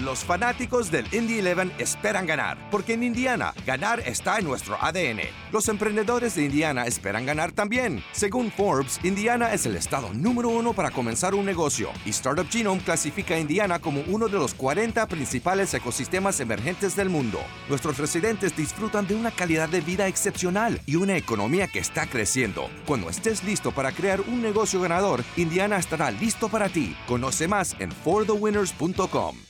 Los fanáticos del Indy 11 esperan ganar, porque en Indiana, ganar está en nuestro ADN. Los emprendedores de Indiana esperan ganar también. Según Forbes, Indiana es el estado número uno para comenzar un negocio, y Startup Genome clasifica a Indiana como uno de los 40 principales ecosistemas emergentes del mundo. Nuestros residentes disfrutan de una calidad de vida excepcional y una economía que está creciendo. Cuando estés listo para crear un negocio ganador, Indiana estará listo para ti. Conoce más en forthewinners.com.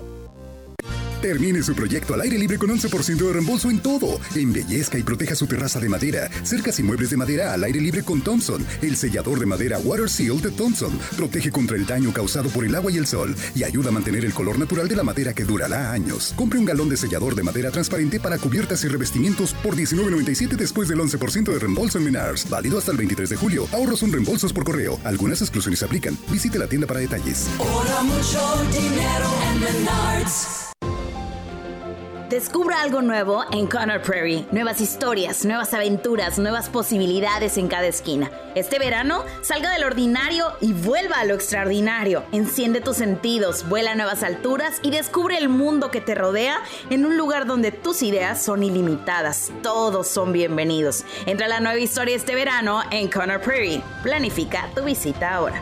Termine su proyecto al aire libre con 11% de reembolso en todo. Embellezca y proteja su terraza de madera. Cercas y muebles de madera al aire libre con Thompson. El sellador de madera Water Seal de Thompson. Protege contra el daño causado por el agua y el sol. Y ayuda a mantener el color natural de la madera que durará años. Compre un galón de sellador de madera transparente para cubiertas y revestimientos por $19.97 después del 11% de reembolso en Menars. Válido hasta el 23 de julio. Ahorros son reembolsos por correo. Algunas exclusiones aplican. Visite la tienda para detalles. mucho dinero en Menards. Descubra algo nuevo en Conner Prairie. Nuevas historias, nuevas aventuras, nuevas posibilidades en cada esquina. Este verano, salga del ordinario y vuelva a lo extraordinario. Enciende tus sentidos, vuela a nuevas alturas y descubre el mundo que te rodea en un lugar donde tus ideas son ilimitadas. Todos son bienvenidos. Entra a la nueva historia este verano en Conner Prairie. Planifica tu visita ahora.